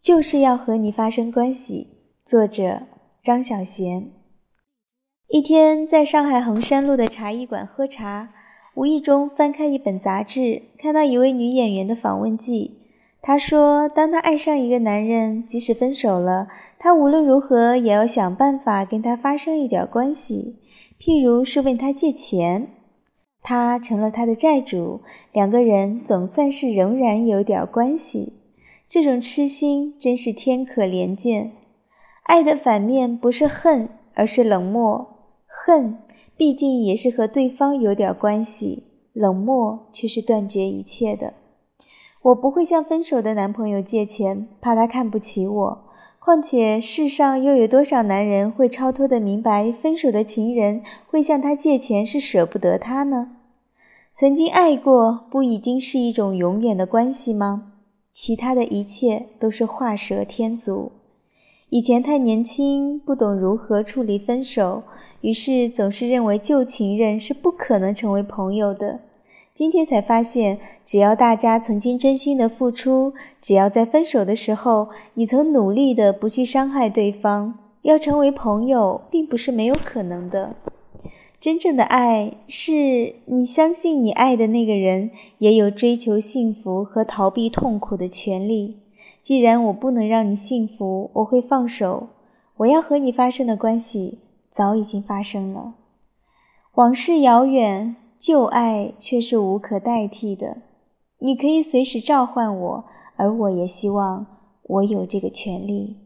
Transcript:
就是要和你发生关系。作者：张小娴。一天，在上海衡山路的茶艺馆喝茶，无意中翻开一本杂志，看到一位女演员的访问记。她说：“当她爱上一个男人，即使分手了，她无论如何也要想办法跟他发生一点关系，譬如是问他借钱。他成了他的债主，两个人总算是仍然有点关系。这种痴心真是天可怜见。爱的反面不是恨，而是冷漠。”恨，毕竟也是和对方有点关系；冷漠却是断绝一切的。我不会向分手的男朋友借钱，怕他看不起我。况且世上又有多少男人会超脱的明白，分手的情人会向他借钱是舍不得他呢？曾经爱过，不已经是一种永远的关系吗？其他的一切都是画蛇添足。以前太年轻，不懂如何处理分手，于是总是认为旧情人是不可能成为朋友的。今天才发现，只要大家曾经真心的付出，只要在分手的时候你曾努力的不去伤害对方，要成为朋友并不是没有可能的。真正的爱，是你相信你爱的那个人也有追求幸福和逃避痛苦的权利。既然我不能让你幸福，我会放手。我要和你发生的关系早已经发生了。往事遥远，旧爱却是无可代替的。你可以随时召唤我，而我也希望我有这个权利。